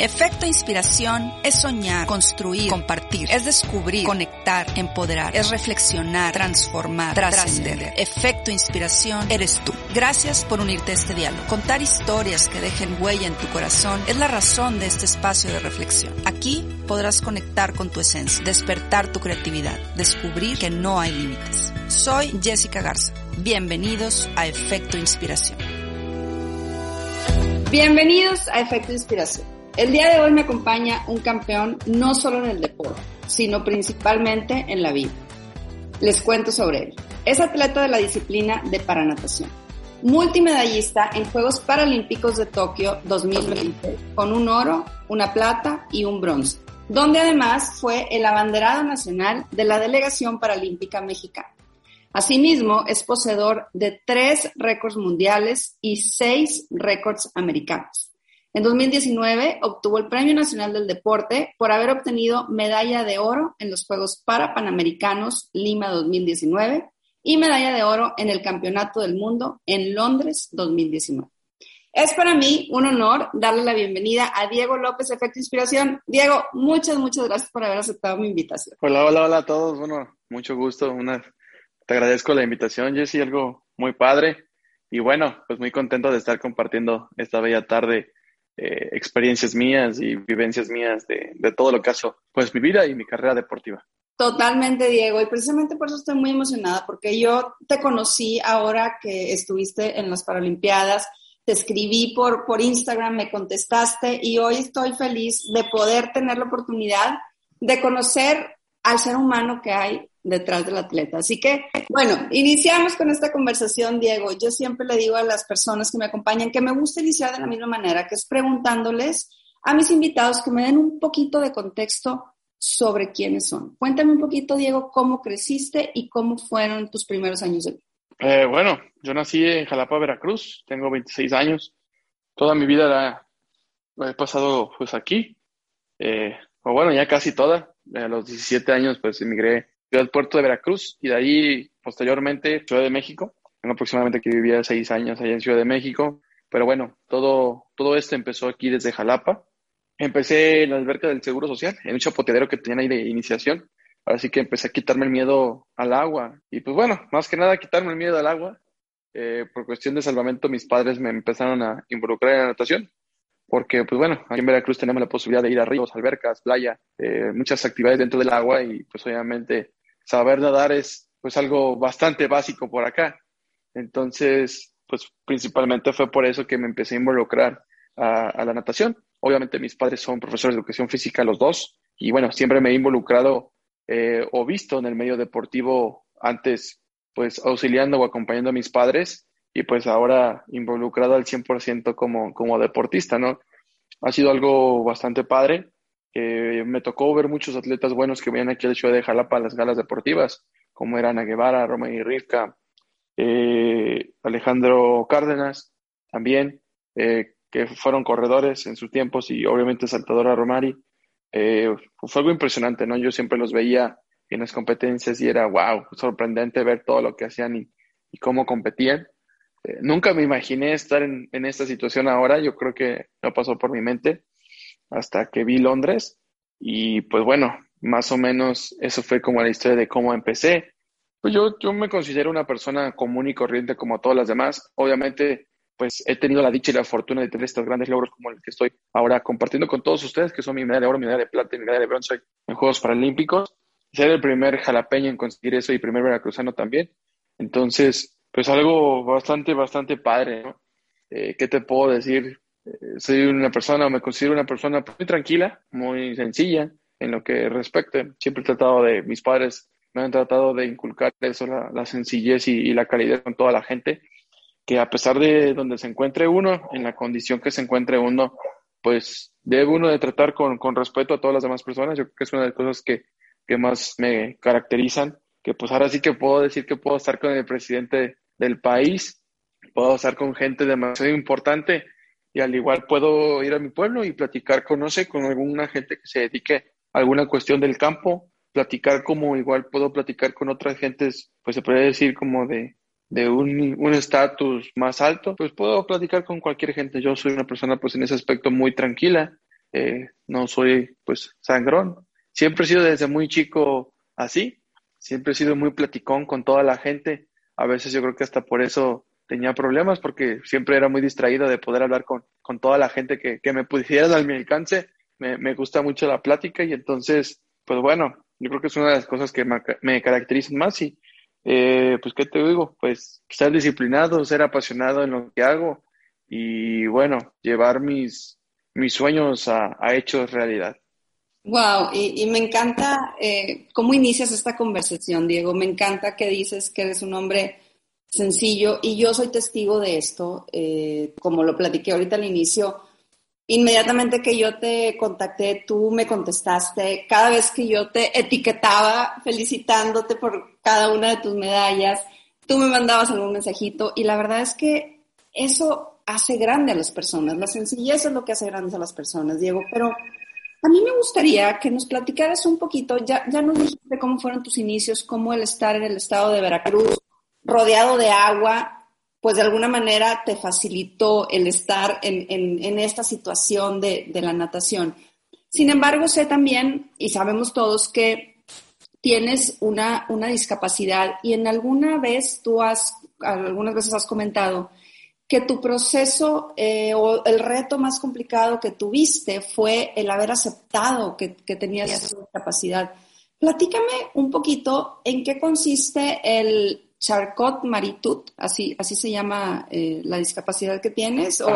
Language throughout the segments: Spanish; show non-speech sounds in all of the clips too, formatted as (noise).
Efecto inspiración es soñar, construir, compartir, es descubrir, conectar, empoderar, es reflexionar, transformar, trascender. Efecto inspiración eres tú. Gracias por unirte a este diálogo. Contar historias que dejen huella en tu corazón es la razón de este espacio de reflexión. Aquí podrás conectar con tu esencia, despertar tu creatividad, descubrir que no hay límites. Soy Jessica Garza. Bienvenidos a Efecto Inspiración. Bienvenidos a Efecto Inspiración. El día de hoy me acompaña un campeón no solo en el deporte, sino principalmente en la vida. Les cuento sobre él. Es atleta de la disciplina de paranatación, multimedallista en Juegos Paralímpicos de Tokio 2020, con un oro, una plata y un bronce, donde además fue el abanderado nacional de la Delegación Paralímpica Mexicana. Asimismo, es poseedor de tres récords mundiales y seis récords americanos. En 2019 obtuvo el Premio Nacional del Deporte por haber obtenido medalla de oro en los Juegos Parapanamericanos Lima 2019 y medalla de oro en el Campeonato del Mundo en Londres 2019. Es para mí un honor darle la bienvenida a Diego López, Efecto Inspiración. Diego, muchas, muchas gracias por haber aceptado mi invitación. Hola, hola, hola a todos. Bueno, mucho gusto. Una... Te agradezco la invitación, Jessy, algo muy padre. Y bueno, pues muy contento de estar compartiendo esta bella tarde eh, experiencias mías y vivencias mías de, de todo lo que hace pues mi vida y mi carrera deportiva. Totalmente, Diego. Y precisamente por eso estoy muy emocionada, porque yo te conocí ahora que estuviste en las Paralimpiadas, te escribí por, por Instagram, me contestaste y hoy estoy feliz de poder tener la oportunidad de conocer al ser humano que hay detrás del atleta. Así que, bueno, iniciamos con esta conversación, Diego. Yo siempre le digo a las personas que me acompañan que me gusta iniciar de la misma manera, que es preguntándoles a mis invitados que me den un poquito de contexto sobre quiénes son. Cuéntame un poquito, Diego, cómo creciste y cómo fueron tus primeros años de vida. Eh, bueno, yo nací en Jalapa, Veracruz, tengo 26 años. Toda mi vida la, he pasado pues aquí, eh, o bueno, ya casi toda. A los 17 años pues emigré al puerto de Veracruz y de ahí posteriormente Ciudad de México. Tengo aproximadamente que vivía seis años allá en Ciudad de México. Pero bueno, todo, todo esto empezó aquí desde Jalapa. Empecé en la alberca del Seguro Social, en un chapoteadero que tenían ahí de iniciación. Así que empecé a quitarme el miedo al agua. Y pues bueno, más que nada quitarme el miedo al agua. Eh, por cuestión de salvamento, mis padres me empezaron a involucrar en la natación. Porque, pues bueno, aquí en Veracruz tenemos la posibilidad de ir a ríos, albercas, playa, eh, muchas actividades dentro del agua y pues obviamente saber nadar es pues algo bastante básico por acá. Entonces, pues principalmente fue por eso que me empecé a involucrar a, la natación. Obviamente mis padres son profesores de educación física los dos y bueno, siempre me he involucrado eh, o visto en el medio deportivo antes pues auxiliando o acompañando a mis padres y pues ahora involucrado al 100% como, como deportista, ¿no? Ha sido algo bastante padre me tocó ver muchos atletas buenos que venían aquí al Ciudad de Jalapa a las galas deportivas, como eran Ana Guevara, y Rivka, eh, Alejandro Cárdenas, también, eh, que fueron corredores en sus tiempos, y obviamente Saltadora Romari. Eh, fue algo impresionante, ¿no? Yo siempre los veía en las competencias y era, wow, sorprendente ver todo lo que hacían y, cómo competían. nunca me imaginé estar en, esta situación ahora, yo creo que no pasó por mi mente hasta que vi Londres y pues bueno, más o menos eso fue como la historia de cómo empecé. Pues yo, yo me considero una persona común y corriente como todas las demás. Obviamente, pues he tenido la dicha y la fortuna de tener estos grandes logros como el que estoy ahora compartiendo con todos ustedes, que son mi medalla de oro, mi medalla de plata y mi medalla de bronce en Juegos Paralímpicos. Ser el primer jalapeño en conseguir eso y primer veracruzano también. Entonces, pues algo bastante, bastante padre. Eh, ¿Qué te puedo decir? Soy una persona, me considero una persona muy tranquila, muy sencilla en lo que respecte. Siempre he tratado de, mis padres me han tratado de inculcar eso, la, sencillez y, la calidad con toda la gente, que a pesar de donde se encuentre uno, en la condición que se encuentre uno, pues debe uno de tratar con, con respeto a todas las demás personas. Yo creo que es una de las cosas que, que más me caracterizan, que pues ahora sí que puedo decir que puedo estar con el presidente del país, puedo estar con gente demasiado importante y al igual puedo ir a mi pueblo y platicar con, con alguna gente que se dedique a alguna cuestión del campo, platicar como igual puedo platicar con otras gentes, pues se puede decir como de, de un estatus más alto, pues puedo platicar con cualquier gente. Yo soy una persona pues en ese aspecto muy tranquila, eh, no soy pues sangrón. Siempre he sido desde muy chico así, siempre he sido muy platicón con toda la gente. A veces yo creo que hasta por eso tenía problemas porque siempre era muy distraído de poder hablar con, con toda la gente que, que me pudiera dar mi alcance. Me, me, gusta mucho la plática y entonces, pues bueno, yo creo que es una de las cosas que me, caracterizan más y eh, pues, ¿qué te digo? Pues ser disciplinado, ser apasionado en lo que hago y, bueno, llevar mis, mis sueños a, a hechos realidad. Wow, y, y me encanta eh, cómo inicias esta conversación, Diego. Me encanta que dices que eres un hombre sencillo y yo soy testigo de esto. Eh, como lo platiqué ahorita al inicio, Inmediatamente que yo te contacté, tú me contestaste. Cada vez que yo te etiquetaba felicitándote por cada una de tus medallas, tú me mandabas algún mensajito y la verdad es que eso hace grande a las personas. La sencillez es lo que hace grandes a las personas, Diego. Pero a mí me gustaría que nos platicaras un poquito, ya, ya nos dijiste cómo fueron tus inicios, cómo el estar en el estado de Veracruz, rodeado de agua, pues de alguna manera te facilitó el estar en, en, esta situación de, de, la natación. Sin embargo, sé también, y sabemos todos, que tienes una, una discapacidad y en alguna vez tú has, algunas veces has comentado que tu proceso eh, o el reto más complicado que tuviste fue el haber aceptado que, que tenías esa discapacidad. Platícame un poquito en qué consiste el Charcot Maritut, así, así se llama eh, la discapacidad que tienes. O,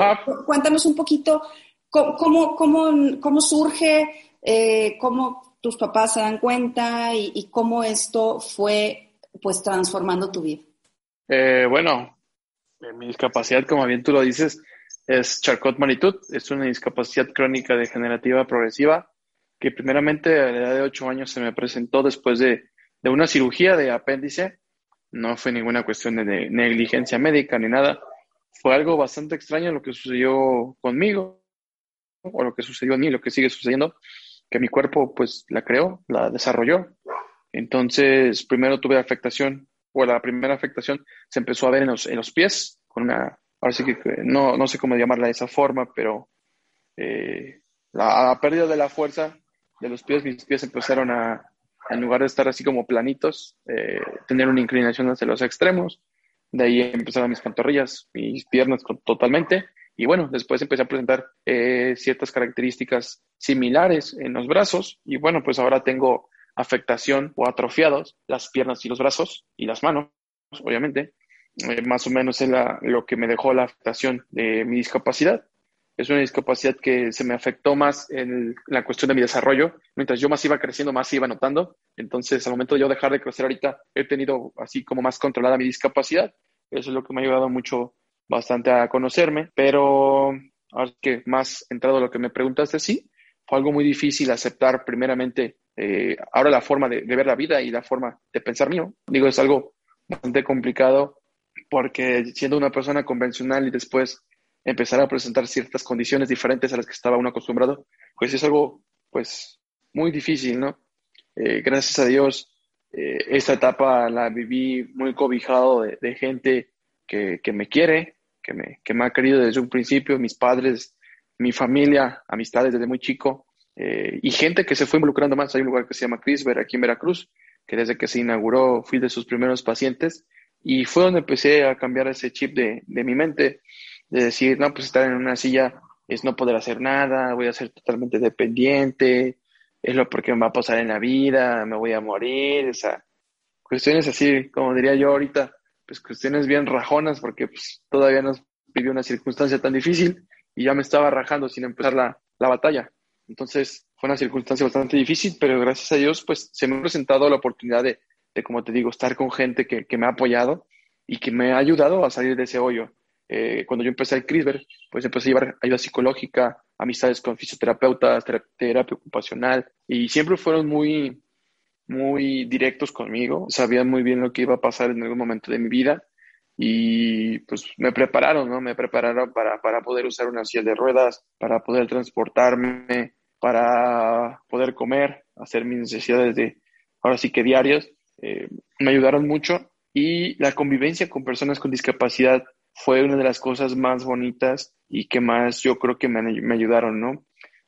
cuéntanos un poquito cómo, cómo, cómo surge, eh, cómo tus papás se dan cuenta y, cómo esto fue pues transformando tu vida. Eh, bueno, mi discapacidad, como bien tú lo dices, es Charcot Maritut, es una discapacidad crónica degenerativa progresiva que primeramente a la edad de 8 años se me presentó después de, de una cirugía de apéndice no fue ninguna cuestión de negligencia médica ni nada. Fue algo bastante extraño lo que sucedió conmigo, o lo que sucedió en mí, lo que sigue sucediendo, que mi cuerpo pues la creó, la desarrolló. Entonces, primero tuve afectación, o la primera afectación se empezó a ver en los, en los pies, con una, ahora sí que no, no sé cómo llamarla de esa forma, pero eh, la pérdida de la fuerza de los pies, mis pies empezaron a, en lugar de estar así como planitos, eh, tener una inclinación hacia los extremos. De ahí empezaron mis pantorrillas, mis piernas totalmente. Y bueno, después empecé a presentar eh, ciertas características similares en los brazos. Y bueno, pues ahora tengo afectación o atrofiados las piernas y los brazos y las manos, obviamente. Eh, más o menos es lo que me dejó la afectación de mi discapacidad es una discapacidad que se me afectó más en la cuestión de mi desarrollo. Mientras yo más iba creciendo, más iba notando. Entonces, al momento de yo dejar de crecer ahorita, he tenido así como más controlada mi discapacidad. Eso es lo que me ha ayudado mucho, bastante a conocerme. Pero ahora que más entrado lo que me preguntaste, sí, fue algo muy difícil aceptar primeramente eh, ahora la forma de ver la vida y la forma de pensar mío. Digo, es algo bastante complicado porque siendo una persona convencional y después empezar a presentar ciertas condiciones diferentes a las que estaba uno acostumbrado, pues es algo, pues, muy difícil, ¿no? Eh, gracias a Dios, eh, esta etapa la viví muy cobijado de, gente que, me quiere, que me, que me ha querido desde un principio, mis padres, mi familia, amistades desde muy chico, eh, y gente que se fue involucrando más. Hay un lugar que se llama Crisber aquí en Veracruz, que desde que se inauguró fui de sus primeros pacientes, y fue donde empecé a cambiar ese chip de mi mente de decir, no, pues estar en una silla es no poder hacer nada, voy a ser totalmente dependiente, es lo porque me va a pasar en la vida, me voy a morir, o sea, cuestiones así, como diría yo ahorita, pues cuestiones bien rajonas, porque pues, todavía no vivió una circunstancia tan difícil y ya me estaba rajando sin empezar la, la batalla. Entonces fue una circunstancia bastante difícil, pero gracias a Dios, pues se me ha presentado la oportunidad de, de como te digo, estar con gente que, que me ha apoyado y que me ha ayudado a salir de ese hoyo. Eh, cuando yo empecé el CRISPR, pues empecé a llevar ayuda psicológica, amistades con fisioterapeutas, terapia ocupacional, y siempre fueron muy, muy directos conmigo, sabían muy bien lo que iba a pasar en algún momento de mi vida y pues me prepararon, ¿no? Me prepararon para, para poder usar una silla de ruedas, para poder transportarme, para poder comer, hacer mis necesidades de, ahora sí que diarias. Eh, me ayudaron mucho y la convivencia con personas con discapacidad fue una de las cosas más bonitas y que más yo creo que me, me ayudaron, ¿no?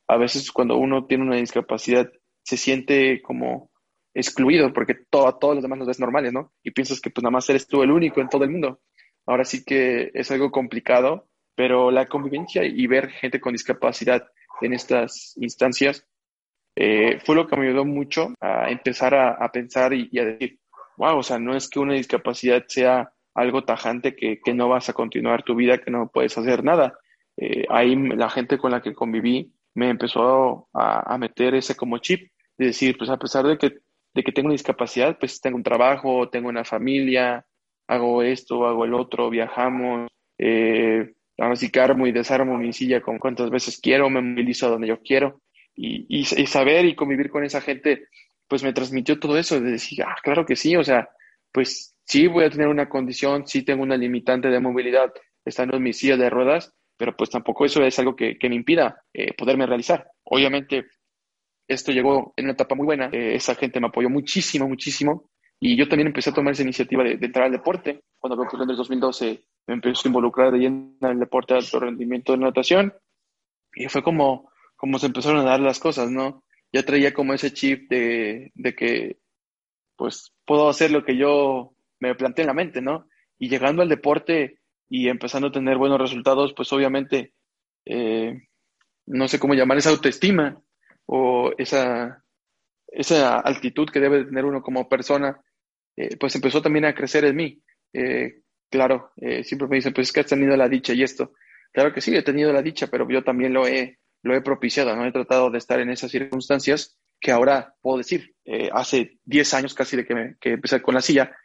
A veces cuando uno tiene una discapacidad se siente como excluido porque todo, todos los demás los ves normales, ¿no? Y piensas que pues nada más eres tú el único en todo el mundo. Ahora sí que es algo complicado, pero la convivencia y ver gente con discapacidad en estas instancias eh, fue lo que me ayudó mucho a empezar a, pensar y, a decir, wow, o sea, no es que una discapacidad sea algo tajante que, que no vas a continuar tu vida, que no puedes hacer nada. Eh, ahí la gente con la que conviví me empezó a, a meter ese como chip de decir, pues a pesar de que de que tengo una discapacidad, pues tengo un trabajo, tengo una familia, hago esto, hago el otro, viajamos, eh, ahora sí que armo y desarmo mi silla con cuantas veces quiero, me movilizo a donde yo quiero. Y, y, saber y convivir con esa gente, pues me transmitió todo eso, de decir, ah, claro que sí, o sea, pues sí voy a tener una condición, sí tengo una limitante de movilidad estando en mi silla de ruedas, pero pues tampoco eso es algo que, que me impida eh, poderme realizar. Obviamente, esto llegó en una etapa muy buena. Eh, esa gente me apoyó muchísimo, muchísimo. Y yo también empecé a tomar esa iniciativa de, entrar al deporte. Cuando me en el 2012 me empecé a involucrar de lleno en el deporte de alto rendimiento de natación. Y fue como, como se empezaron a dar las cosas, ¿no? Ya traía como ese chip de, de que, pues, puedo hacer lo que yo me planteé en la mente, ¿no? Y llegando al deporte y empezando a tener buenos resultados, pues obviamente, eh, no sé cómo llamar esa autoestima, o esa, esa altitud que debe tener uno como persona, eh, pues empezó también a crecer en mí. Eh, claro, eh, siempre me dicen, pues es que has tenido la dicha y esto. Claro que sí, he tenido la dicha, pero yo también lo he, lo he propiciado, ¿no? He tratado de estar en esas circunstancias que ahora puedo decir, hace 10 años casi de que, me, que empecé con la silla,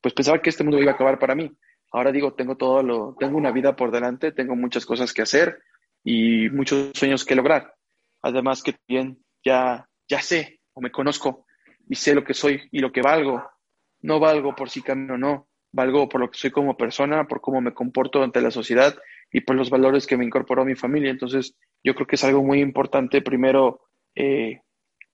pues pensaba que este mundo iba a acabar para mí. Ahora digo, tengo todo lo, tengo una vida por delante, tengo muchas cosas que hacer y muchos sueños que lograr. Además que bien ya, ya sé o me conozco y sé lo que soy y lo que valgo. No valgo por si camino no, valgo por lo que soy como persona, por cómo me comporto ante la sociedad y por los valores que me incorporó mi familia. Entonces, yo creo que es algo muy importante primero, eh,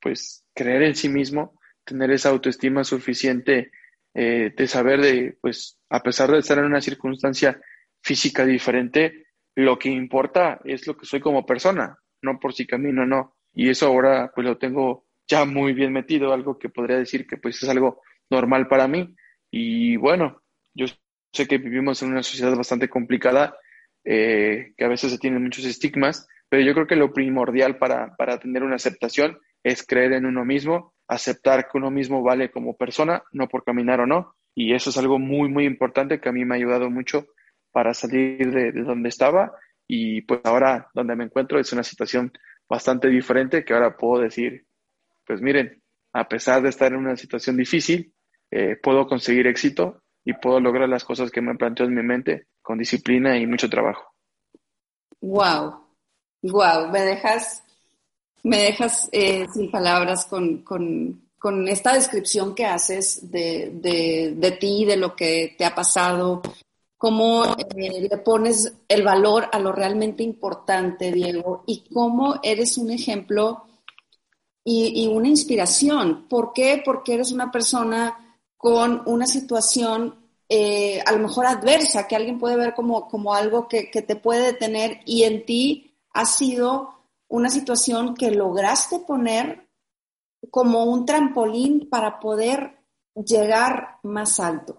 pues, creer en sí mismo, tener esa autoestima suficiente eh, de saber de, pues, a pesar de estar en una circunstancia física diferente, lo que importa es lo que soy como persona, no por si camino, no. Y eso ahora pues lo tengo ya muy bien metido, algo que podría decir que pues es algo normal para mí. Y bueno, yo sé que vivimos en una sociedad bastante complicada, eh, que a veces se tienen muchos estigmas, pero yo creo que lo primordial para, para tener una aceptación es creer en uno mismo, aceptar que uno mismo vale como persona, no por caminar o no. Y eso es algo muy, muy importante que a mí me ha ayudado mucho para salir de, de donde estaba y pues ahora donde me encuentro es una situación bastante diferente que ahora puedo decir, pues miren, a pesar de estar en una situación difícil, eh, puedo conseguir éxito y puedo lograr las cosas que me planteo en mi mente con disciplina y mucho trabajo. Wow, wow, me dejas, me dejas eh, sin palabras con, con, con, esta descripción que haces de, de, de ti, de lo que te ha pasado, cómo eh, le pones el valor a lo realmente importante, Diego, y cómo eres un ejemplo y, una inspiración. ¿Por qué? Porque eres una persona con una situación eh, a lo mejor adversa, que alguien puede ver como, como algo que, que te puede detener y en ti ha sido una situación que lograste poner como un trampolín para poder llegar más alto.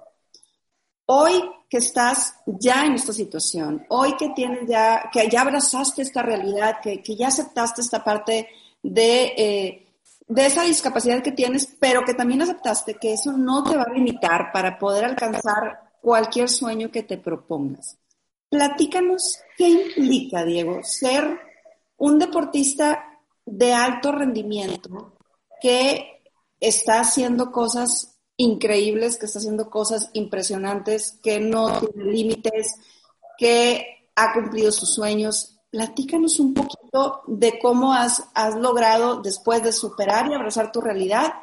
Hoy que estás ya en esta situación, hoy que tienes ya, que ya abrazaste esta realidad, que, ya aceptaste esta parte de, eh, de esa discapacidad que tienes, pero que también aceptaste que eso no te va a limitar para poder alcanzar cualquier sueño que te propongas. Platícanos qué implica, Diego, ser un deportista de alto rendimiento que está haciendo cosas increíbles, que está haciendo cosas impresionantes, que no tiene límites, que ha cumplido sus sueños. Platícanos un poquito de cómo has, logrado, después de superar y abrazar tu realidad,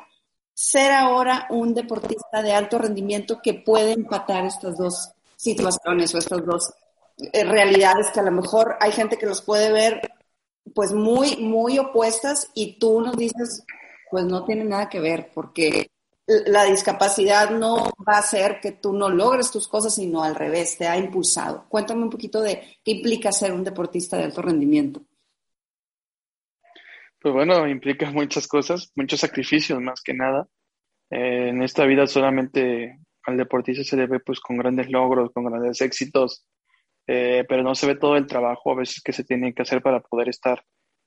ser ahora un deportista de alto rendimiento que puede empatar estas dos situaciones o estas dos eh, realidades que a lo mejor hay gente que los puede ver pues muy, muy opuestas y tú nos dices, pues no tiene nada que ver, porque la discapacidad no va a hacer que tú no logres tus cosas, sino al revés, te ha impulsado. Cuéntame un poquito de qué implica ser un deportista de alto rendimiento. Pues bueno, implica muchas cosas, muchos sacrificios más que nada. Eh, en esta vida solamente al deportista se le ve pues con grandes logros, con grandes éxitos, eh, pero no se ve todo el trabajo a veces que se tiene que hacer para poder estar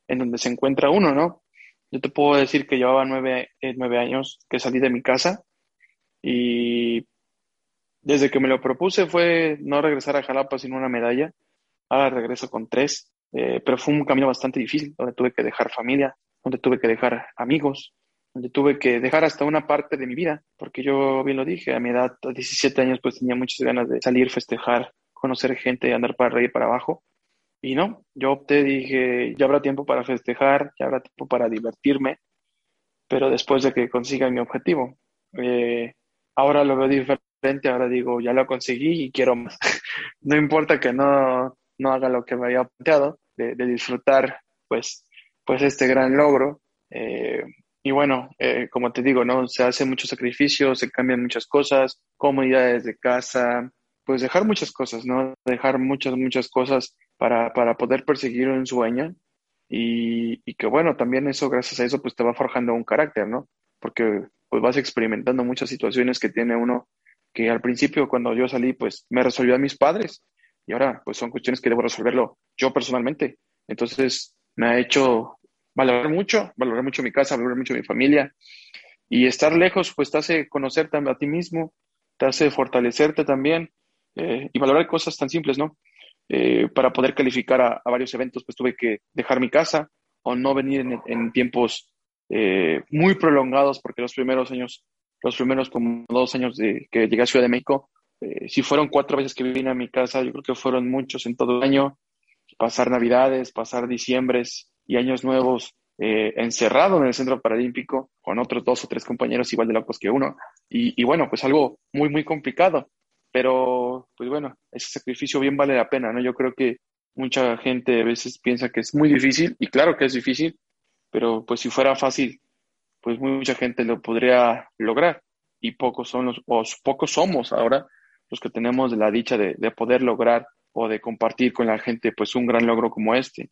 en donde se encuentra uno, ¿no? Yo te puedo decir que llevaba nueve, eh, nueve años que salí de mi casa y desde que me lo propuse fue no regresar a Jalapa sin una medalla. Ahora regreso con tres, eh, pero fue un camino bastante difícil, donde tuve que dejar familia, donde tuve que dejar amigos, donde tuve que dejar hasta una parte de mi vida, porque yo bien lo dije, a mi edad, a 17 años, pues tenía muchas ganas de salir, festejar, conocer gente, andar para arriba y para abajo. Y no, yo opté, dije, ya habrá tiempo para festejar, ya habrá tiempo para divertirme, pero después de que consiga mi objetivo. Eh, ahora lo veo diferente, ahora digo, ya lo conseguí y quiero más. (laughs) no importa que no, no haga lo que me había planteado, de, disfrutar pues, pues este gran logro. Eh, y bueno, eh, como te digo, ¿no? Se hace mucho sacrificio, se cambian muchas cosas, comodidades de casa, pues dejar muchas cosas, ¿no? Dejar muchas, muchas cosas para, para poder perseguir un sueño y, que bueno, también eso, gracias a eso, pues te va forjando un carácter, ¿no? Porque pues vas experimentando muchas situaciones que tiene uno que al principio cuando yo salí, pues me resolvió a mis padres y ahora pues son cuestiones que debo resolverlo yo personalmente. Entonces me ha hecho valorar mucho, valorar mucho mi casa, valorar mucho mi familia y estar lejos pues te hace conocerte a ti mismo, te hace fortalecerte también eh, y valorar cosas tan simples, ¿no? Eh, para poder calificar a, varios eventos, pues tuve que dejar mi casa o no venir en, tiempos eh, muy prolongados, porque los primeros años, los primeros como dos años de que llegué a Ciudad de México, si fueron cuatro veces que vine a mi casa, yo creo que fueron muchos en todo el año, pasar navidades, pasar diciembres y años nuevos encerrado en el centro paralímpico con otros dos o tres compañeros igual de locos que uno. Y bueno, pues algo muy, muy complicado. Pero, pues bueno, ese sacrificio bien vale la pena, ¿no? Yo creo que mucha gente a veces piensa que es muy difícil, y claro que es difícil, pero pues si fuera fácil, pues mucha gente lo podría lograr, y pocos son los, o pocos somos ahora los que tenemos la dicha de, poder lograr o de compartir con la gente pues un gran logro como este.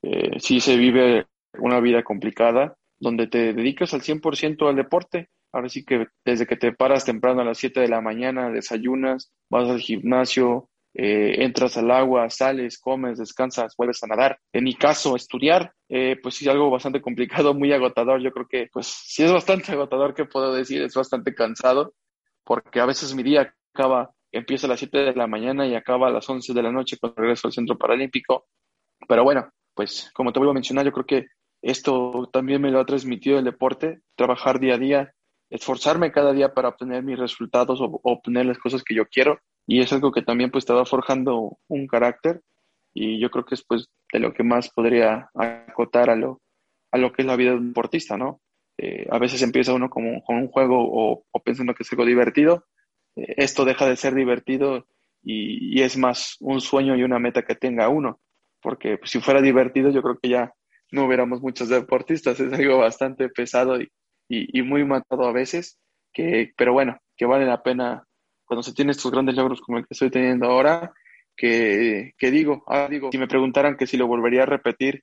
Eh, sí se vive una vida complicada, donde te dedicas al 100% al deporte, Ahora sí que desde que te paras temprano a las 7 de la mañana, desayunas, vas al gimnasio, eh, entras al agua, sales, comes, descansas, vuelves a nadar. En mi caso, estudiar, eh, pues sí, algo bastante (laughs) complicado, muy agotador. Yo creo que, pues sí es bastante agotador, que puedo decir? Es bastante cansado, porque a veces mi día acaba, empieza a las 7 de la mañana y acaba a las 11 de la noche cuando regreso al Centro Paralímpico. Pero bueno, pues como te vuelvo a mencionar, yo creo que esto también me lo ha transmitido el deporte, trabajar día a día, esforzarme cada día para obtener mis resultados o, obtener las cosas que yo quiero. Y es algo que también pues estaba forjando un carácter y yo creo que es pues de lo que más podría acotar a lo, que es la vida de un deportista, ¿no? Eh, a veces empieza uno como, con un juego o, pensando que es algo divertido, eh, esto deja de ser divertido y, y, es más un sueño y una meta que tenga uno, porque pues, si fuera divertido yo creo que ya no hubiéramos muchos deportistas, es algo bastante pesado y, y, muy matado a veces, que, pero bueno, que vale la pena cuando se tiene estos grandes logros como el que estoy teniendo ahora, que, que digo, ah, digo, si me preguntaran que si lo volvería a repetir,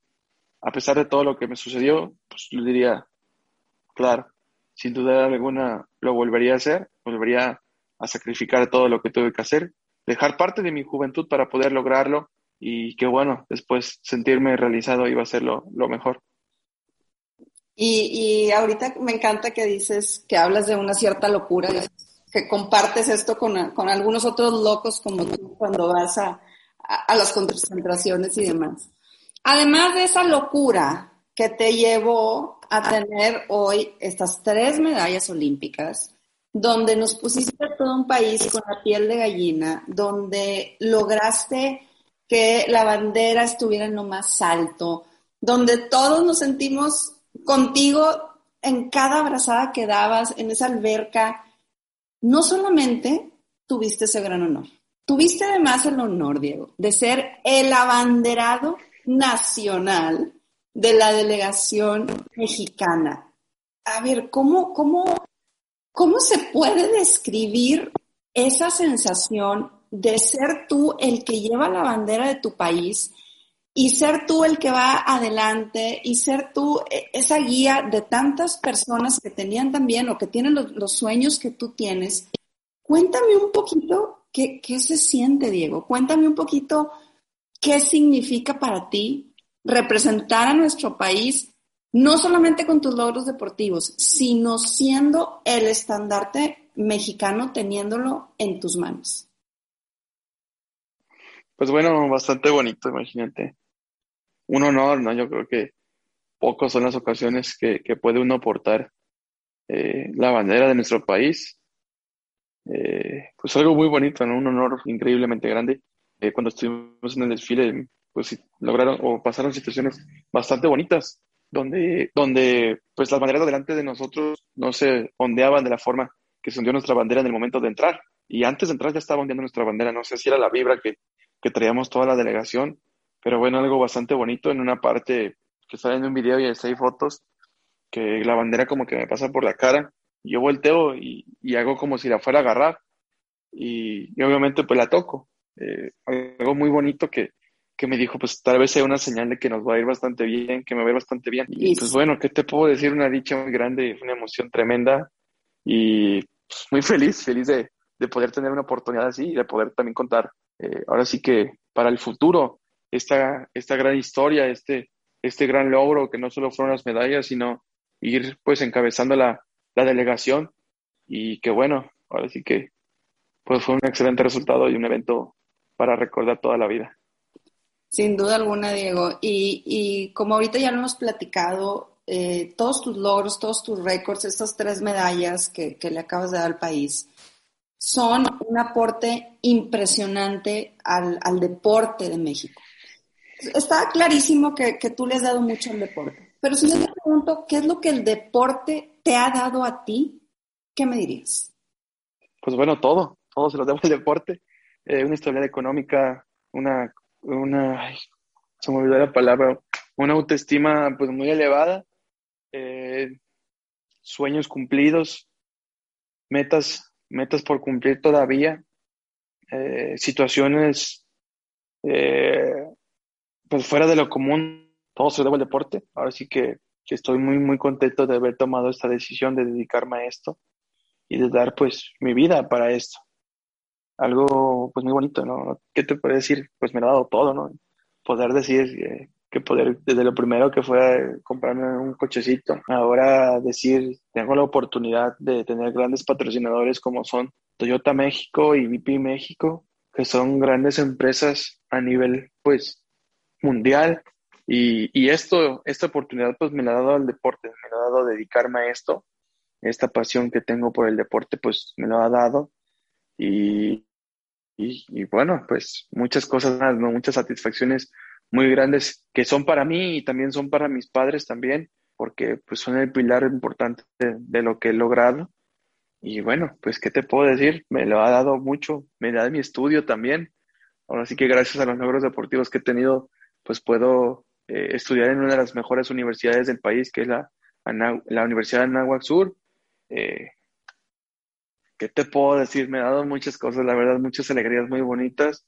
a pesar de todo lo que me sucedió, pues le diría, claro, sin duda alguna lo volvería a hacer, volvería a sacrificar todo lo que tuve que hacer, dejar parte de mi juventud para poder lograrlo y que bueno, después sentirme realizado iba a ser lo, lo mejor. Y, ahorita me encanta que dices que hablas de una cierta locura, que compartes esto con, con algunos otros locos como tú cuando vas a, a, las concentraciones y demás. Además de esa locura que te llevó a tener hoy estas tres medallas olímpicas, donde nos pusiste todo un país con la piel de gallina, donde lograste que la bandera estuviera en lo más alto, donde todos nos sentimos contigo en cada abrazada que dabas, en esa alberca. No solamente tuviste ese gran honor, tuviste además el honor, Diego, de ser el abanderado nacional de la delegación mexicana. A ver, ¿cómo, cómo, cómo se puede describir esa sensación de ser tú el que lleva la bandera de tu país y ser tú el que va adelante y ser tú eh, esa guía de tantas personas que tenían también o que tienen los, sueños que tú tienes. Cuéntame un poquito qué, qué se siente, Diego. Cuéntame un poquito qué significa para ti representar a nuestro país, no solamente con tus logros deportivos, sino siendo el estandarte mexicano teniéndolo en tus manos. Pues bueno, bastante bonito, imagínate. Un honor, ¿no? Yo creo que pocos son las ocasiones que, puede uno aportar eh, la bandera de nuestro país. Eh, pues algo muy bonito. Un honor increíblemente grande. Eh, cuando estuvimos en el desfile, pues lograron o pasaron situaciones bastante bonitas, donde, donde pues las banderas delante de nosotros no se ondeaban de la forma que se ondeó nuestra bandera en el momento de entrar. Y antes de entrar ya estaba ondeando nuestra bandera. No sé si era la vibra que, que traíamos toda la delegación. Pero bueno, algo bastante bonito en una parte que está en un video y hay fotos, que la bandera como que me pasa por la cara. Yo volteo y, y hago como si la fuera a agarrar. Y, obviamente pues la toco. Eh, algo muy bonito que, que me dijo, pues tal vez sea una señal de que nos va a ir bastante bien, que me va a ir bastante bien. Y pues bueno, ¿qué te puedo decir? Una dicha muy grande, una emoción tremenda y pues, muy feliz, feliz de, de poder tener una oportunidad así y de poder también contar eh, ahora sí que para el futuro, esta, esta gran historia, este, este gran logro, que no solo fueron las medallas, sino ir pues encabezando la, la delegación y que bueno, ahora sí que pues fue un excelente resultado y un evento para recordar toda la vida. Sin duda alguna, Diego. Y, y como ahorita ya lo hemos platicado, eh, todos tus logros, todos tus récords, estas tres medallas que, que le acabas de dar al país, son un aporte impresionante al, deporte de México. Está clarísimo que, tú le has dado mucho al deporte, pero si yo te pregunto, ¿qué es lo que el deporte te ha dado a ti? ¿Qué me dirías? Pues bueno, todo, todo se lo debo al deporte. Eh, una estabilidad económica, una, una, se me olvidó la palabra, una autoestima pues muy elevada, eh, sueños cumplidos, metas metas por cumplir todavía, eh, situaciones eh, pues fuera de lo común, todo se debe al deporte. Ahora sí que, estoy muy, muy contento de haber tomado esta decisión de dedicarme a esto y de dar pues mi vida para esto. Algo pues muy bonito, ¿no? ¿Qué te puedo decir? Pues me lo ha dado todo, ¿no? Poder decir eh, que poder, desde lo primero que fue comprarme un cochecito, ahora decir, tengo la oportunidad de tener grandes patrocinadores como son Toyota México y VP México, que son grandes empresas a nivel, pues, mundial. Y, y esto, esta oportunidad, pues, me la ha dado el deporte, me la ha dado dedicarme a esto. Esta pasión que tengo por el deporte, pues, me lo ha dado. Y, y, y bueno, pues, muchas cosas más, ¿no? Muchas satisfacciones muy grandes que son para mí y también son para mis padres también, porque pues son el pilar importante de, lo que he logrado. Y bueno, pues qué te puedo decir, me lo ha dado mucho, me da mi estudio también. Ahora sí que gracias a los logros deportivos que he tenido, pues puedo eh, estudiar en una de las mejores universidades del país, que es la, la Universidad de Anáhuac Sur. Eh, ¿Qué te puedo decir? Me ha dado muchas cosas, la verdad, muchas alegrías muy bonitas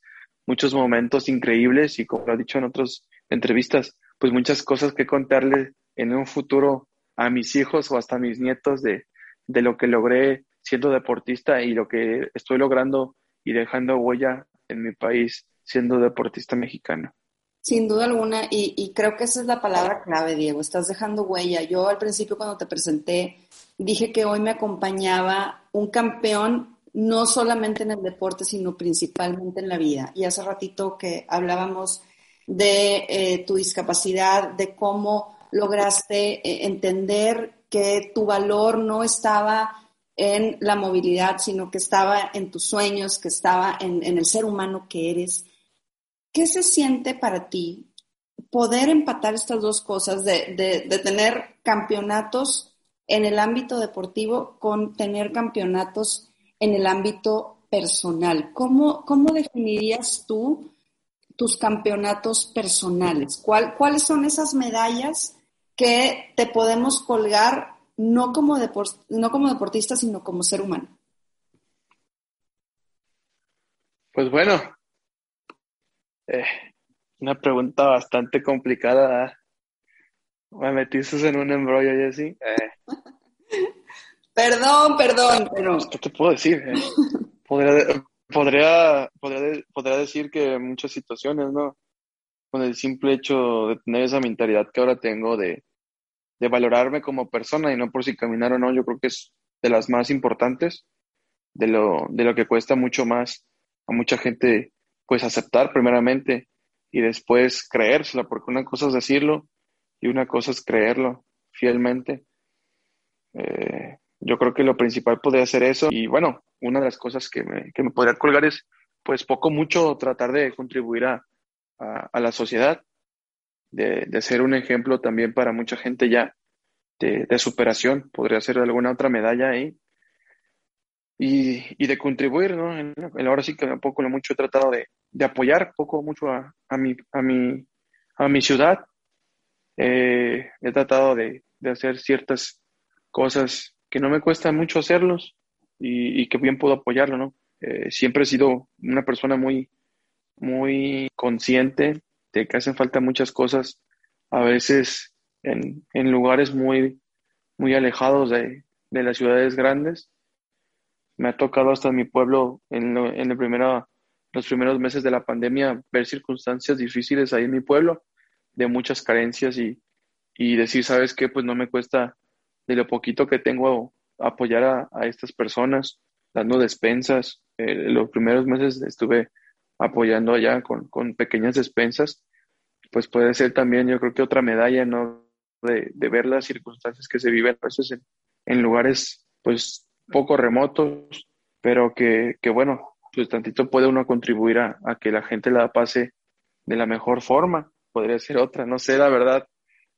muchos momentos increíbles y como lo he dicho en otras entrevistas, pues muchas cosas que contarle en un futuro a mis hijos o hasta a mis nietos de, de lo que logré siendo deportista y lo que estoy logrando y dejando huella en mi país siendo deportista mexicano. Sin duda alguna, y, y, creo que esa es la palabra clave, Diego, estás dejando huella. Yo al principio cuando te presenté dije que hoy me acompañaba un campeón no solamente en el deporte, sino principalmente en la vida. Y hace ratito que hablábamos de eh, tu discapacidad, de cómo lograste eh, entender que tu valor no estaba en la movilidad, sino que estaba en tus sueños, que estaba en, el ser humano que eres. ¿Qué se siente para ti poder empatar estas dos cosas de, tener campeonatos en el ámbito deportivo con tener campeonatos en el ámbito personal? ¿Cómo, cómo definirías tú tus campeonatos personales? ¿Cuál, ¿Cuáles son esas medallas que te podemos colgar no como, no como deportista, sino como ser humano? Pues bueno, eh, una pregunta bastante complicada. Me metiste en un embrollo y así. Eh. (laughs) perdón, perdón, pero... ¿Qué te puedo decir? Eh? Podría, podría, podría, decir que en muchas situaciones, ¿no? Con el simple hecho de tener esa mentalidad que ahora tengo de, de valorarme como persona y no por si caminar o no, yo creo que es de las más importantes, de lo, de lo que cuesta mucho más a mucha gente, pues aceptar primeramente y después creérsela, porque una cosa es decirlo y una cosa es creerlo fielmente. Eh, yo creo que lo principal podría ser eso y bueno, una de las cosas que me, que me podría colgar es pues poco mucho tratar de contribuir a, a, la sociedad, de, de, ser un ejemplo también para mucha gente ya de, de superación, podría ser alguna otra medalla ahí. Y, y de contribuir, ¿no? En, ahora sí que poco lo mucho he tratado de, de apoyar poco mucho a, a, mi, a, mi, a mi ciudad. Eh, he tratado de, de, hacer ciertas cosas que no me cuesta mucho hacerlos y, y que bien puedo apoyarlo, ¿no? Eh, siempre he sido una persona muy, muy consciente de que hacen falta muchas cosas, a veces en, en lugares muy, muy alejados de, de, las ciudades grandes. Me ha tocado hasta mi pueblo, en, en el primero los primeros meses de la pandemia, ver circunstancias difíciles ahí en mi pueblo, de muchas carencias y, y decir, ¿sabes qué? Pues no me cuesta de lo poquito que tengo apoyar a, a estas personas, dando despensas. Eh, los primeros meses estuve apoyando allá con, con, pequeñas despensas. Pues puede ser también, yo creo que otra medalla, ¿no? De, de ver las circunstancias que se viven a veces en, en lugares, pues, poco remotos, pero que, que bueno, pues tantito puede uno contribuir a, que la gente la pase de la mejor forma. Podría ser otra, no sé, la verdad,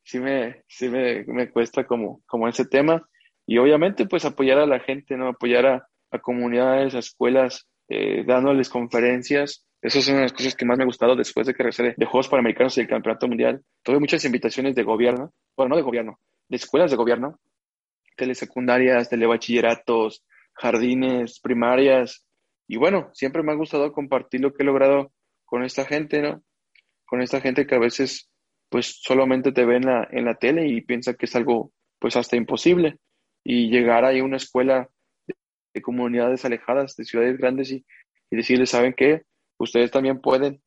sí me, sí me, me cuesta como, como ese tema. Y obviamente, pues apoyar a la gente, ¿no? Apoyar a, a comunidades, a escuelas, eh, dándoles conferencias. Esas son las cosas que más me ha gustado después de que regresé de Juegos Panamericanos y el Campeonato Mundial. Tuve muchas invitaciones de gobierno, bueno, no de gobierno, de escuelas de gobierno, telesecundarias, telebachilleratos, jardines, primarias, y bueno, siempre me ha gustado compartir lo que he logrado con esta gente, ¿no? Con esta gente que a veces pues solamente te ve en la, en la tele y piensa que es algo pues hasta imposible. Y llegar ahí a una escuela de, comunidades alejadas, de ciudades grandes y, decirles, ¿saben qué? Ustedes también pueden.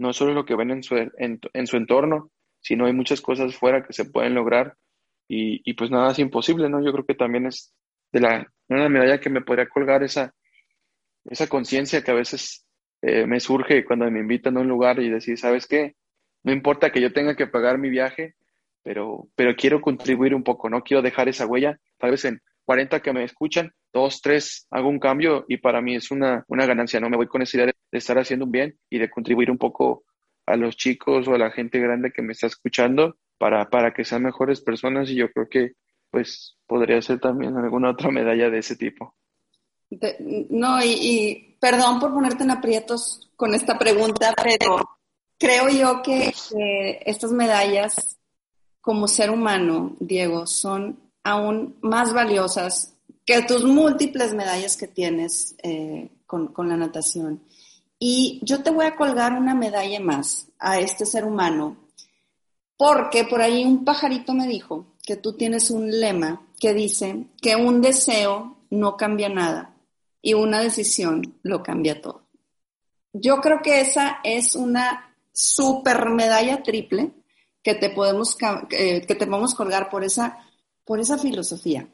No solo lo que ven en su, en su entorno, sino hay muchas cosas fuera que se pueden lograr y, y, pues nada es imposible, ¿no? Yo creo que también es de la, una medalla que me podría colgar esa, esa conciencia que a veces eh, me surge cuando me invitan a un lugar y decir, ¿sabes qué? No importa que yo tenga que pagar mi viaje, pero, pero quiero contribuir un poco, no quiero dejar esa huella. Tal vez en 40 que me escuchan, dos, tres, hago un cambio y para mí es una, una ganancia, ¿no? Me voy con esa idea de, estar haciendo un bien y de contribuir un poco a los chicos o a la gente grande que me está escuchando para, para que sean mejores personas y yo creo que pues podría ser también alguna otra medalla de ese tipo no, y, perdón por ponerte en aprietos con esta pregunta, pero creo yo que, estas medallas como ser humano, Diego, son aún más valiosas que tus múltiples medallas que tienes eh, con, con la natación. Y yo te voy a colgar una medalla más a este ser humano, porque por ahí un pajarito me dijo que tú tienes un lema que dice que un deseo no cambia nada, y una decisión lo cambia todo. Yo creo que esa es una super medalla triple que te podemos, eh, que te podemos colgar por esa, por esa filosofía.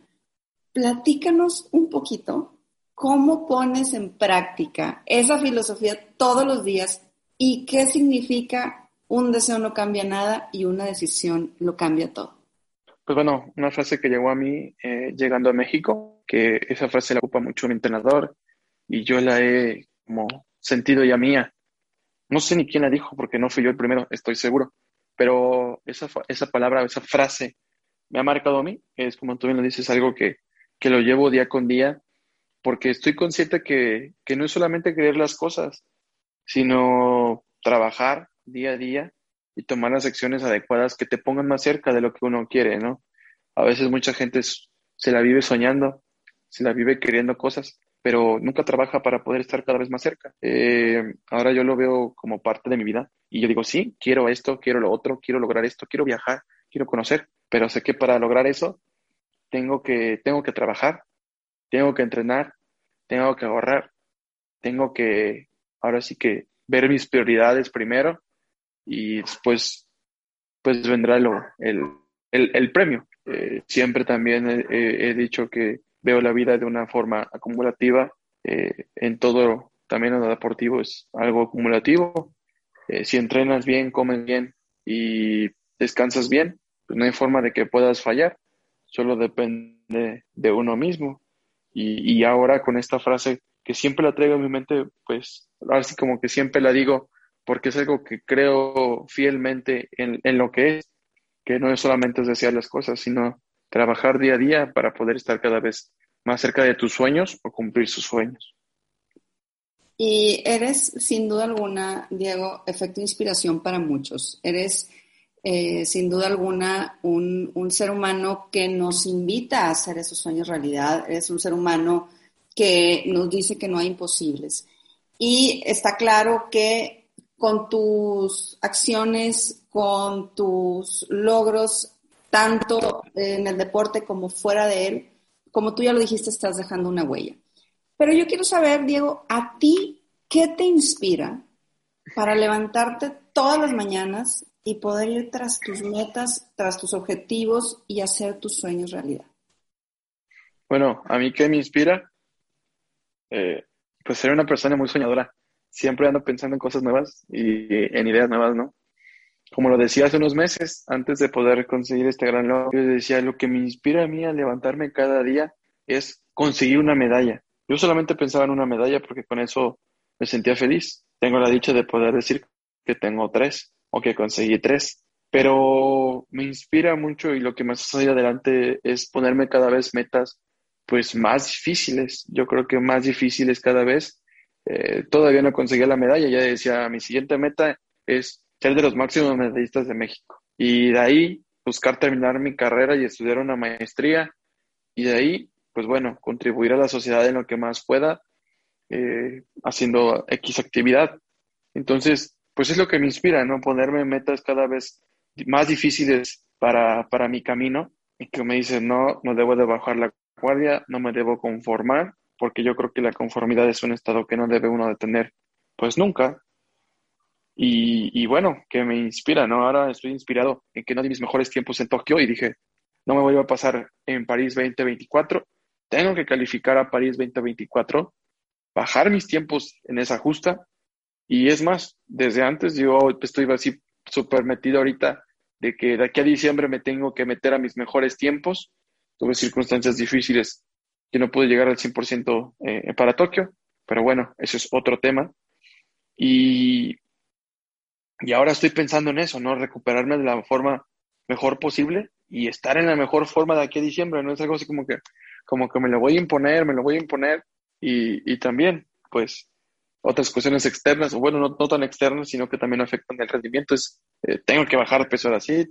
Platícanos un poquito cómo pones en práctica esa filosofía todos los días y qué significa un deseo no cambia nada y una decisión lo cambia todo. Pues bueno, una frase que llegó a mí eh, llegando a México que esa frase la ocupa mucho mi entrenador y yo la he como sentido ya mía. no sé ni quién la dijo porque no fui yo el primero, estoy seguro, pero esa, esa palabra, esa frase me ha marcado a mí, es como tú bien lo dices, algo que, que lo llevo día con día, porque estoy consciente que, que no es solamente querer las cosas, sino trabajar día a día y tomar las acciones adecuadas que te pongan más cerca de lo que uno quiere, ¿no? A veces mucha gente se la vive soñando, se la vive queriendo cosas, pero nunca trabaja para poder estar cada vez más cerca. Eh, ahora yo lo veo como parte de mi vida y yo digo, sí, quiero esto, quiero lo otro, quiero lograr esto, quiero viajar, quiero conocer, pero sé que para lograr eso tengo que, tengo que trabajar, tengo que entrenar, tengo que ahorrar, tengo que, ahora sí que ver mis prioridades primero y después pues vendrá lo, el, el, premio. Eh, siempre también he, dicho que veo la vida de una forma acumulativa. Eh, en todo, también en lo deportivo es algo acumulativo. Eh, si entrenas bien, comes bien y descansas bien, pues no hay forma de que puedas fallar. Solo depende de uno mismo. Y, y ahora con esta frase que siempre la traigo en mi mente, pues así como que siempre la digo porque es algo que creo fielmente en, en lo que es, que no es solamente desear las cosas, sino trabajar día a día para poder estar cada vez más cerca de tus sueños o cumplir sus sueños. Y eres, sin duda alguna, Diego, efecto inspiración para muchos. Eres, eh, sin duda alguna, un, un, ser humano que nos invita a hacer esos sueños realidad. Eres un ser humano que nos dice que no hay imposibles. Y está claro que con tus acciones, con tus logros, tanto en el deporte como fuera de él, como tú ya lo dijiste, estás dejando una huella. Pero yo quiero saber, Diego, a ti, ¿qué te inspira para levantarte todas las mañanas y poder ir tras tus metas, tras tus objetivos y hacer tus sueños realidad? Bueno, a mí qué me inspira, eh, pues ser una persona muy soñadora siempre ando pensando en cosas nuevas y en ideas nuevas, ¿no? Como lo decía hace unos meses, antes de poder conseguir este gran logro, yo decía, lo que me inspira a mí a levantarme cada día es conseguir una medalla. Yo solamente pensaba en una medalla porque con eso me sentía feliz. Tengo la dicha de poder decir que tengo tres o que conseguí tres. Pero me inspira mucho y lo que más hace adelante es ponerme cada vez metas pues más difíciles. Yo creo que más difíciles cada vez eh, todavía no conseguía la medalla, ya decía, mi siguiente meta es ser de los máximos medallistas de México. Y de ahí buscar terminar mi carrera y estudiar una maestría. Y de ahí, pues bueno, contribuir a la sociedad en lo que más pueda, eh, haciendo X actividad. Entonces, pues es lo que me inspira, ¿no? Ponerme metas cada vez más difíciles para, para mi camino y que me dicen, no, no debo de bajar la guardia, no me debo conformar porque yo creo que la conformidad es un estado que no debe uno de tener, pues nunca. Y, bueno, que me inspira, ¿no? Ahora estoy inspirado en que no di mis mejores tiempos en Tokio y dije, no me voy a pasar en París 2024, tengo que calificar a París 2024, bajar mis tiempos en esa justa. Y es más, desde antes yo estoy así súper metido ahorita de que de aquí a diciembre me tengo que meter a mis mejores tiempos. Tuve circunstancias difíciles que no pude llegar al 100% eh, para Tokio, pero bueno, eso es otro tema. Y, y ahora estoy pensando en eso, ¿no? Recuperarme de la forma mejor posible y estar en la mejor forma de aquí a diciembre, ¿no? Es algo así como que, como que me lo voy a imponer, me lo voy a imponer y, y también, pues, otras cuestiones externas, o bueno, no, no, tan externas, sino que también afectan el rendimiento. Es, eh, tengo que bajar peso ahora sí,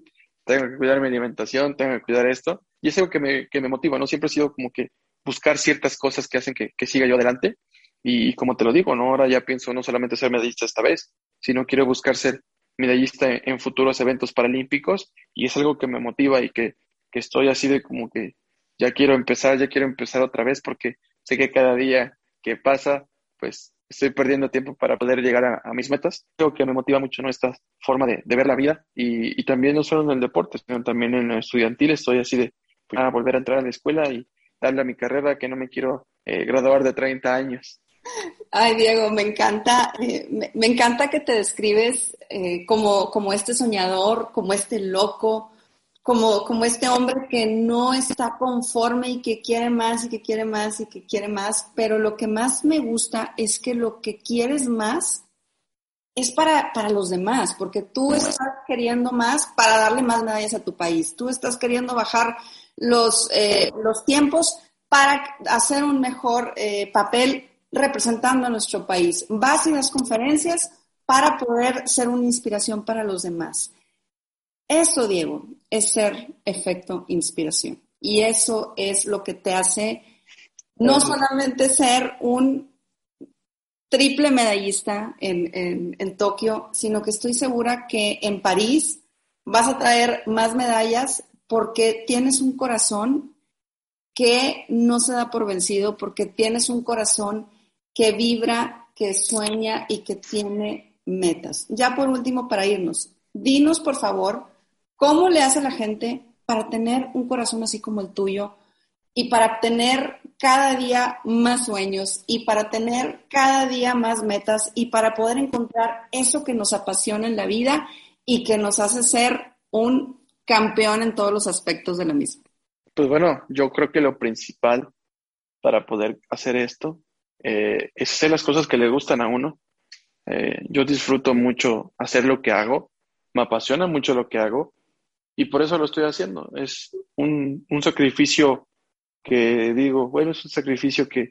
tengo que cuidar mi alimentación, tengo que cuidar esto. Y es algo que me, que me motiva, ¿no? Siempre he sido como que buscar ciertas cosas que hacen que, siga yo adelante. Y, como te lo digo, ¿no? Ahora ya pienso no solamente ser medallista esta vez, sino quiero buscar ser medallista en, futuros eventos paralímpicos y es algo que me motiva y que, estoy así de como que ya quiero empezar, ya quiero empezar otra vez porque sé que cada día que pasa, pues estoy perdiendo tiempo para poder llegar a, mis metas. Creo que me motiva mucho ¿no? esta forma de, ver la vida y, y, también no solo en el deporte, sino también en el estudiantil. Estoy así de pues, a volver a entrar a la escuela y, darle a mi carrera que no me quiero eh, graduar de 30 años. Ay, Diego, me encanta, eh, me, encanta que te describes eh, como, como este soñador, como este loco, como, como este hombre que no está conforme y que quiere más y que quiere más y que quiere más, pero lo que más me gusta es que lo que quieres más es para, para los demás, porque tú estás queriendo más para darle más medallas a tu país. Tú estás queriendo bajar los, eh, los tiempos para hacer un mejor papel representando a nuestro país. Vas y das conferencias para poder ser una inspiración para los demás. Eso, Diego, es ser efecto inspiración. Y eso es lo que te hace no solamente ser un triple medallista en, en, Tokio, sino que estoy segura que en París vas a traer más medallas porque tienes un corazón que no se da por vencido, porque tienes un corazón que vibra, que sueña y que tiene metas. Ya por último, para irnos, dinos por favor, ¿cómo le hace la gente para tener un corazón así como el tuyo y para tener cada día más sueños y para tener cada día más metas y para poder encontrar eso que nos apasiona en la vida y que nos hace ser un campeón en todos los aspectos de la misma? Pues bueno, yo creo que lo principal para poder hacer esto eh, es hacer las cosas que le gustan a uno. Eh, yo disfruto mucho hacer lo que hago, me apasiona mucho lo que hago y por eso lo estoy haciendo. Es un, un sacrificio que digo, bueno, es un sacrificio que,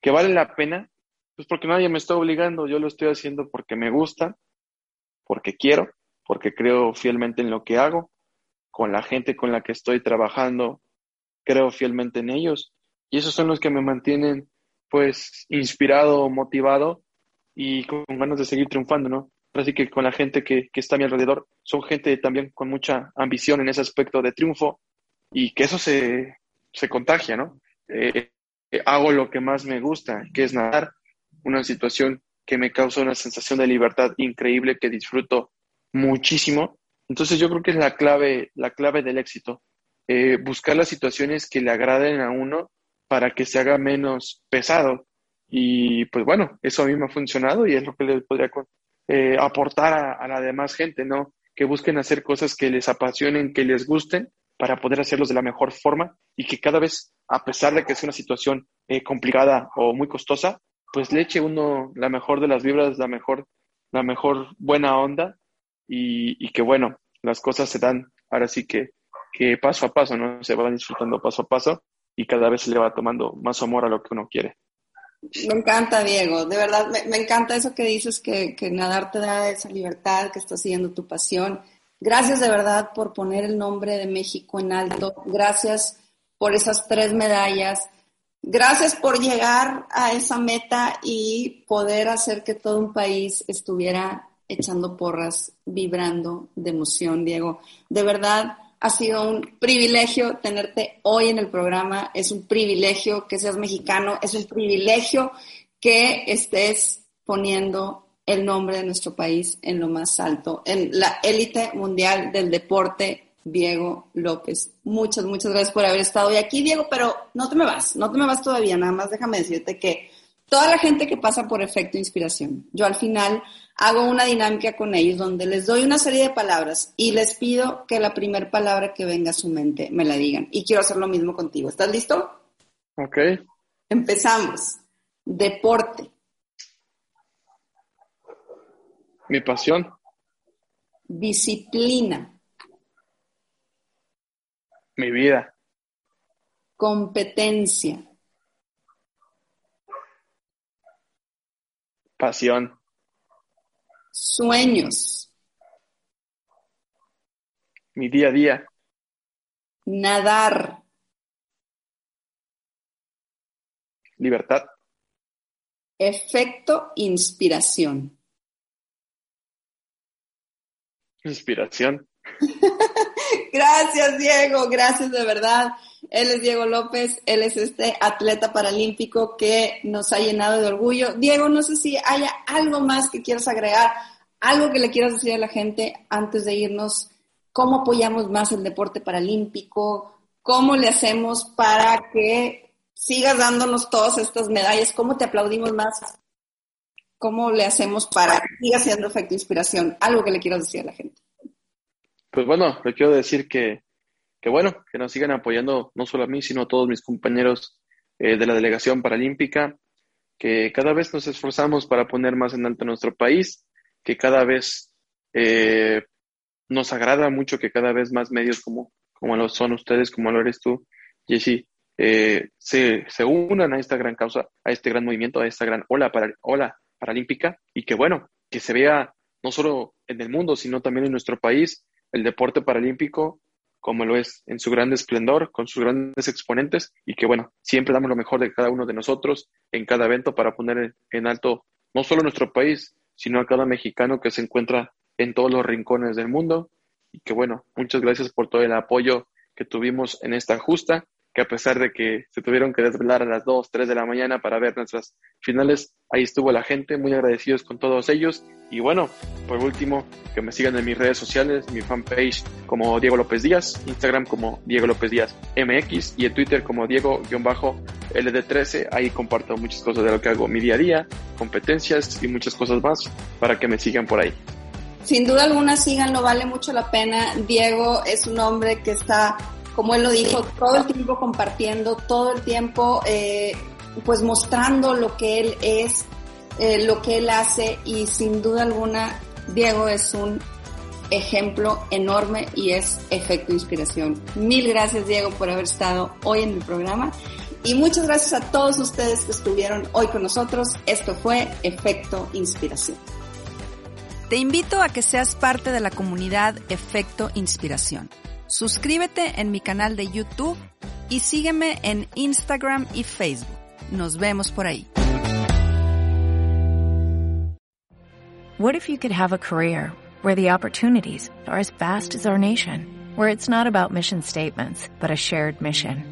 que vale la pena, pues porque nadie me está obligando, yo lo estoy haciendo porque me gusta, porque quiero, porque creo fielmente en lo que hago, con la gente con la que estoy trabajando, creo fielmente en ellos y esos son los que me mantienen pues inspirado, motivado y con ganas de seguir triunfando, ¿no? Así que con la gente que, que está a mi alrededor, son gente también con mucha ambición en ese aspecto de triunfo y que eso se, se contagia, ¿no? Eh, hago lo que más me gusta, que es nadar, una situación que me causa una sensación de libertad increíble que disfruto muchísimo. Entonces yo creo que es la clave, la clave del éxito. Eh, buscar las situaciones que le agraden a uno para que se haga menos pesado. Y pues bueno, eso a mí me ha funcionado y es lo que le podría eh, aportar a, la demás gente, ¿no? Que busquen hacer cosas que les apasionen, que les gusten para poder hacerlos de la mejor forma y que cada vez, a pesar de que sea una situación eh, complicada o muy costosa, pues le eche uno la mejor de las vibras, la mejor, la mejor buena onda y, y que bueno, las cosas se dan ahora sí que, que paso a paso, ¿no? Se van disfrutando paso a paso y cada vez se le va tomando más amor a lo que uno quiere. Me encanta, Diego. De verdad, me, encanta eso que dices, que, que nadar te da esa libertad, que estás siguiendo tu pasión Gracias de verdad por poner el nombre de México en alto. Gracias por esas tres medallas. Gracias por llegar a esa meta y poder hacer que todo un país estuviera echando porras, vibrando de emoción, Diego. De verdad, ha sido un privilegio tenerte hoy en el programa. Es un privilegio que seas mexicano. Es un privilegio que estés poniendo el nombre de nuestro país en lo más alto, en la élite mundial del deporte, Diego López. Muchas, muchas gracias por haber estado hoy aquí, Diego, pero no te me vas, no te me vas todavía, nada más déjame decirte que toda la gente que pasa por efecto inspiración, yo al final hago una dinámica con ellos donde les doy una serie de palabras y les pido que la primera palabra que venga a su mente me la digan. Y quiero hacer lo mismo contigo. ¿Estás listo? Ok. Empezamos. Deporte. Mi pasión. Disciplina. Mi vida. Competencia. Pasión. Sueños. Mi día a día. Nadar. Libertad. Efecto inspiración. Inspiración. (laughs) gracias, Diego, gracias de verdad. Él es Diego López, él es este atleta paralímpico que nos ha llenado de orgullo. Diego, no sé si haya algo más que quieras agregar, algo que le quieras decir a la gente antes de irnos, cómo apoyamos más el deporte paralímpico, cómo le hacemos para que sigas dándonos todas estas medallas, cómo te aplaudimos más ¿Cómo le hacemos para que siga siendo efecto inspiración? Algo que le quiero decir a la gente. Pues bueno, le quiero decir que, que bueno, que nos sigan apoyando no solo a mí, sino a todos mis compañeros eh, de la delegación paralímpica, que cada vez nos esforzamos para poner más en alto nuestro país, que cada vez eh, nos agrada mucho que cada vez más medios como, como lo son ustedes, como lo eres tú, Jesse, eh, se, se, unan a esta gran causa, a este gran movimiento, a esta gran ola, para, ola paralímpica y que bueno, que se vea no solo en el mundo, sino también en nuestro país el deporte paralímpico como lo es en su gran esplendor, con sus grandes exponentes y que bueno, siempre damos lo mejor de cada uno de nosotros en cada evento para poner en alto no solo nuestro país, sino a cada mexicano que se encuentra en todos los rincones del mundo. Y que bueno, muchas gracias por todo el apoyo que tuvimos en esta justa que a pesar de que se tuvieron que desvelar a las 2, 3 de la mañana para ver nuestras finales, ahí estuvo la gente, muy agradecidos con todos ellos. Y bueno, por último, que me sigan en mis redes sociales, mi fanpage como Diego López Díaz, Instagram como Diego López Díaz MX y en Twitter como Diego-LD13. Ahí comparto muchas cosas de lo que hago mi día a día, competencias y muchas cosas más para que me sigan por ahí. Sin duda alguna, síganlo, vale mucho la pena. Diego es un hombre que está como él lo dijo, todo el tiempo compartiendo, todo el tiempo eh, pues mostrando lo que él es, eh, lo que él hace y sin duda alguna Diego es un ejemplo enorme y es efecto inspiración. Mil gracias Diego por haber estado hoy en el programa y muchas gracias a todos ustedes que estuvieron hoy con nosotros. Esto fue Efecto Inspiración. Te invito a que seas parte de la comunidad Efecto Inspiración. Suscríbete en mi canal de YouTube y sígueme en Instagram y Facebook. Nos vemos por ahí. What if you could have a career where the opportunities are as vast as our nation, where it's not about mission statements, but a shared mission?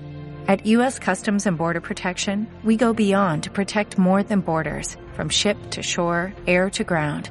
At U.S. Customs and Border Protection, we go beyond to protect more than borders, from ship to shore, air to ground